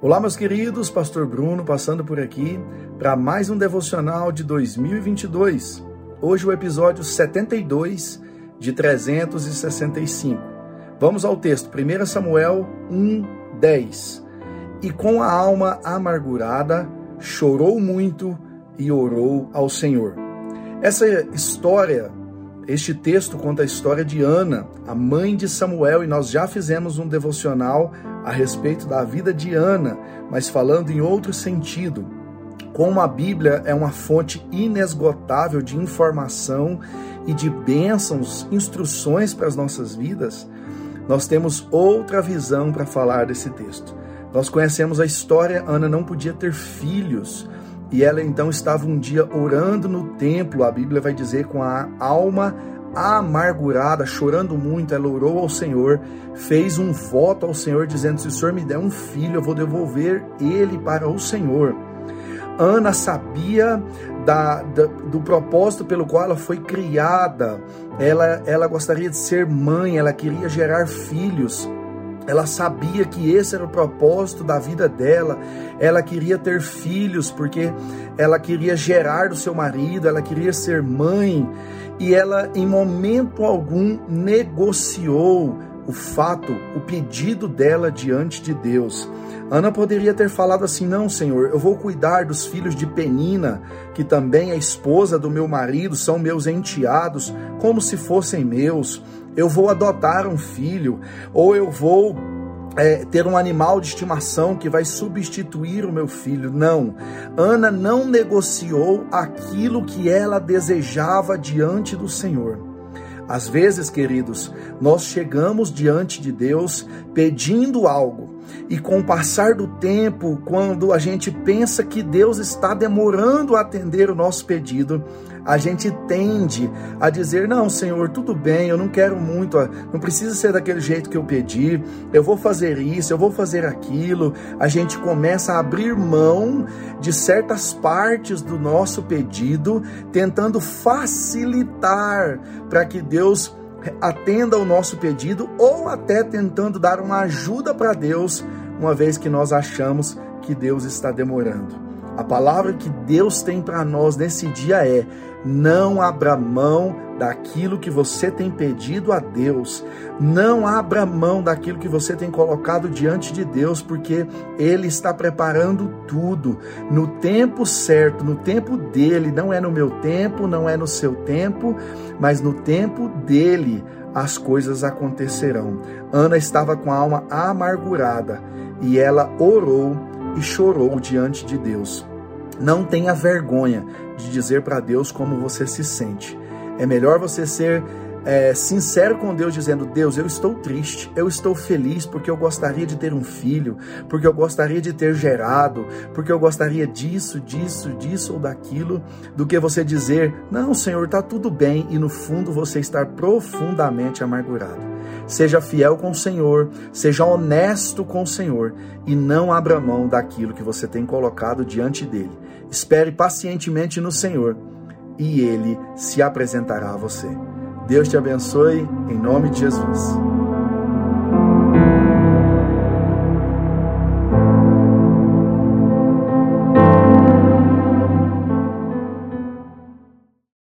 Olá, meus queridos, Pastor Bruno passando por aqui para mais um devocional de 2022. Hoje o episódio 72 de 365. Vamos ao texto, 1 Samuel 1, 10. E com a alma amargurada, chorou muito e orou ao Senhor. Essa história este texto conta a história de Ana, a mãe de Samuel, e nós já fizemos um devocional a respeito da vida de Ana, mas falando em outro sentido. Como a Bíblia é uma fonte inesgotável de informação e de bênçãos, instruções para as nossas vidas, nós temos outra visão para falar desse texto. Nós conhecemos a história, Ana não podia ter filhos, e ela então estava um dia orando no templo, a Bíblia vai dizer, com a alma amargurada, chorando muito, ela orou ao Senhor, fez um voto ao Senhor, dizendo: Se o Senhor me der um filho, eu vou devolver ele para o Senhor. Ana sabia da, da, do propósito pelo qual ela foi criada, ela, ela gostaria de ser mãe, ela queria gerar filhos. Ela sabia que esse era o propósito da vida dela. Ela queria ter filhos porque ela queria gerar do seu marido, ela queria ser mãe e ela em momento algum negociou o fato, o pedido dela diante de Deus. Ana poderia ter falado assim: Não, Senhor, eu vou cuidar dos filhos de Penina, que também é esposa do meu marido, são meus enteados, como se fossem meus. Eu vou adotar um filho, ou eu vou é, ter um animal de estimação que vai substituir o meu filho. Não. Ana não negociou aquilo que ela desejava diante do Senhor. Às vezes, queridos, nós chegamos diante de Deus pedindo algo, e com o passar do tempo, quando a gente pensa que Deus está demorando a atender o nosso pedido, a gente tende a dizer: Não, Senhor, tudo bem, eu não quero muito, não precisa ser daquele jeito que eu pedi, eu vou fazer isso, eu vou fazer aquilo. A gente começa a abrir mão de certas partes do nosso pedido, tentando facilitar para que Deus atenda ao nosso pedido ou até tentando dar uma ajuda para Deus, uma vez que nós achamos que Deus está demorando. A palavra que Deus tem para nós nesse dia é: não abra mão daquilo que você tem pedido a Deus. Não abra mão daquilo que você tem colocado diante de Deus, porque Ele está preparando tudo no tempo certo, no tempo dele. Não é no meu tempo, não é no seu tempo, mas no tempo dele as coisas acontecerão. Ana estava com a alma amargurada e ela orou e chorou diante de Deus. Não tenha vergonha de dizer para Deus como você se sente. É melhor você ser é, sincero com Deus, dizendo: Deus, eu estou triste, eu estou feliz porque eu gostaria de ter um filho, porque eu gostaria de ter gerado, porque eu gostaria disso, disso, disso ou daquilo, do que você dizer: Não, Senhor, está tudo bem e no fundo você estar profundamente amargurado. Seja fiel com o Senhor, seja honesto com o Senhor e não abra mão daquilo que você tem colocado diante dele. Espere pacientemente no Senhor e ele se apresentará a você. Deus te abençoe, em nome de Jesus.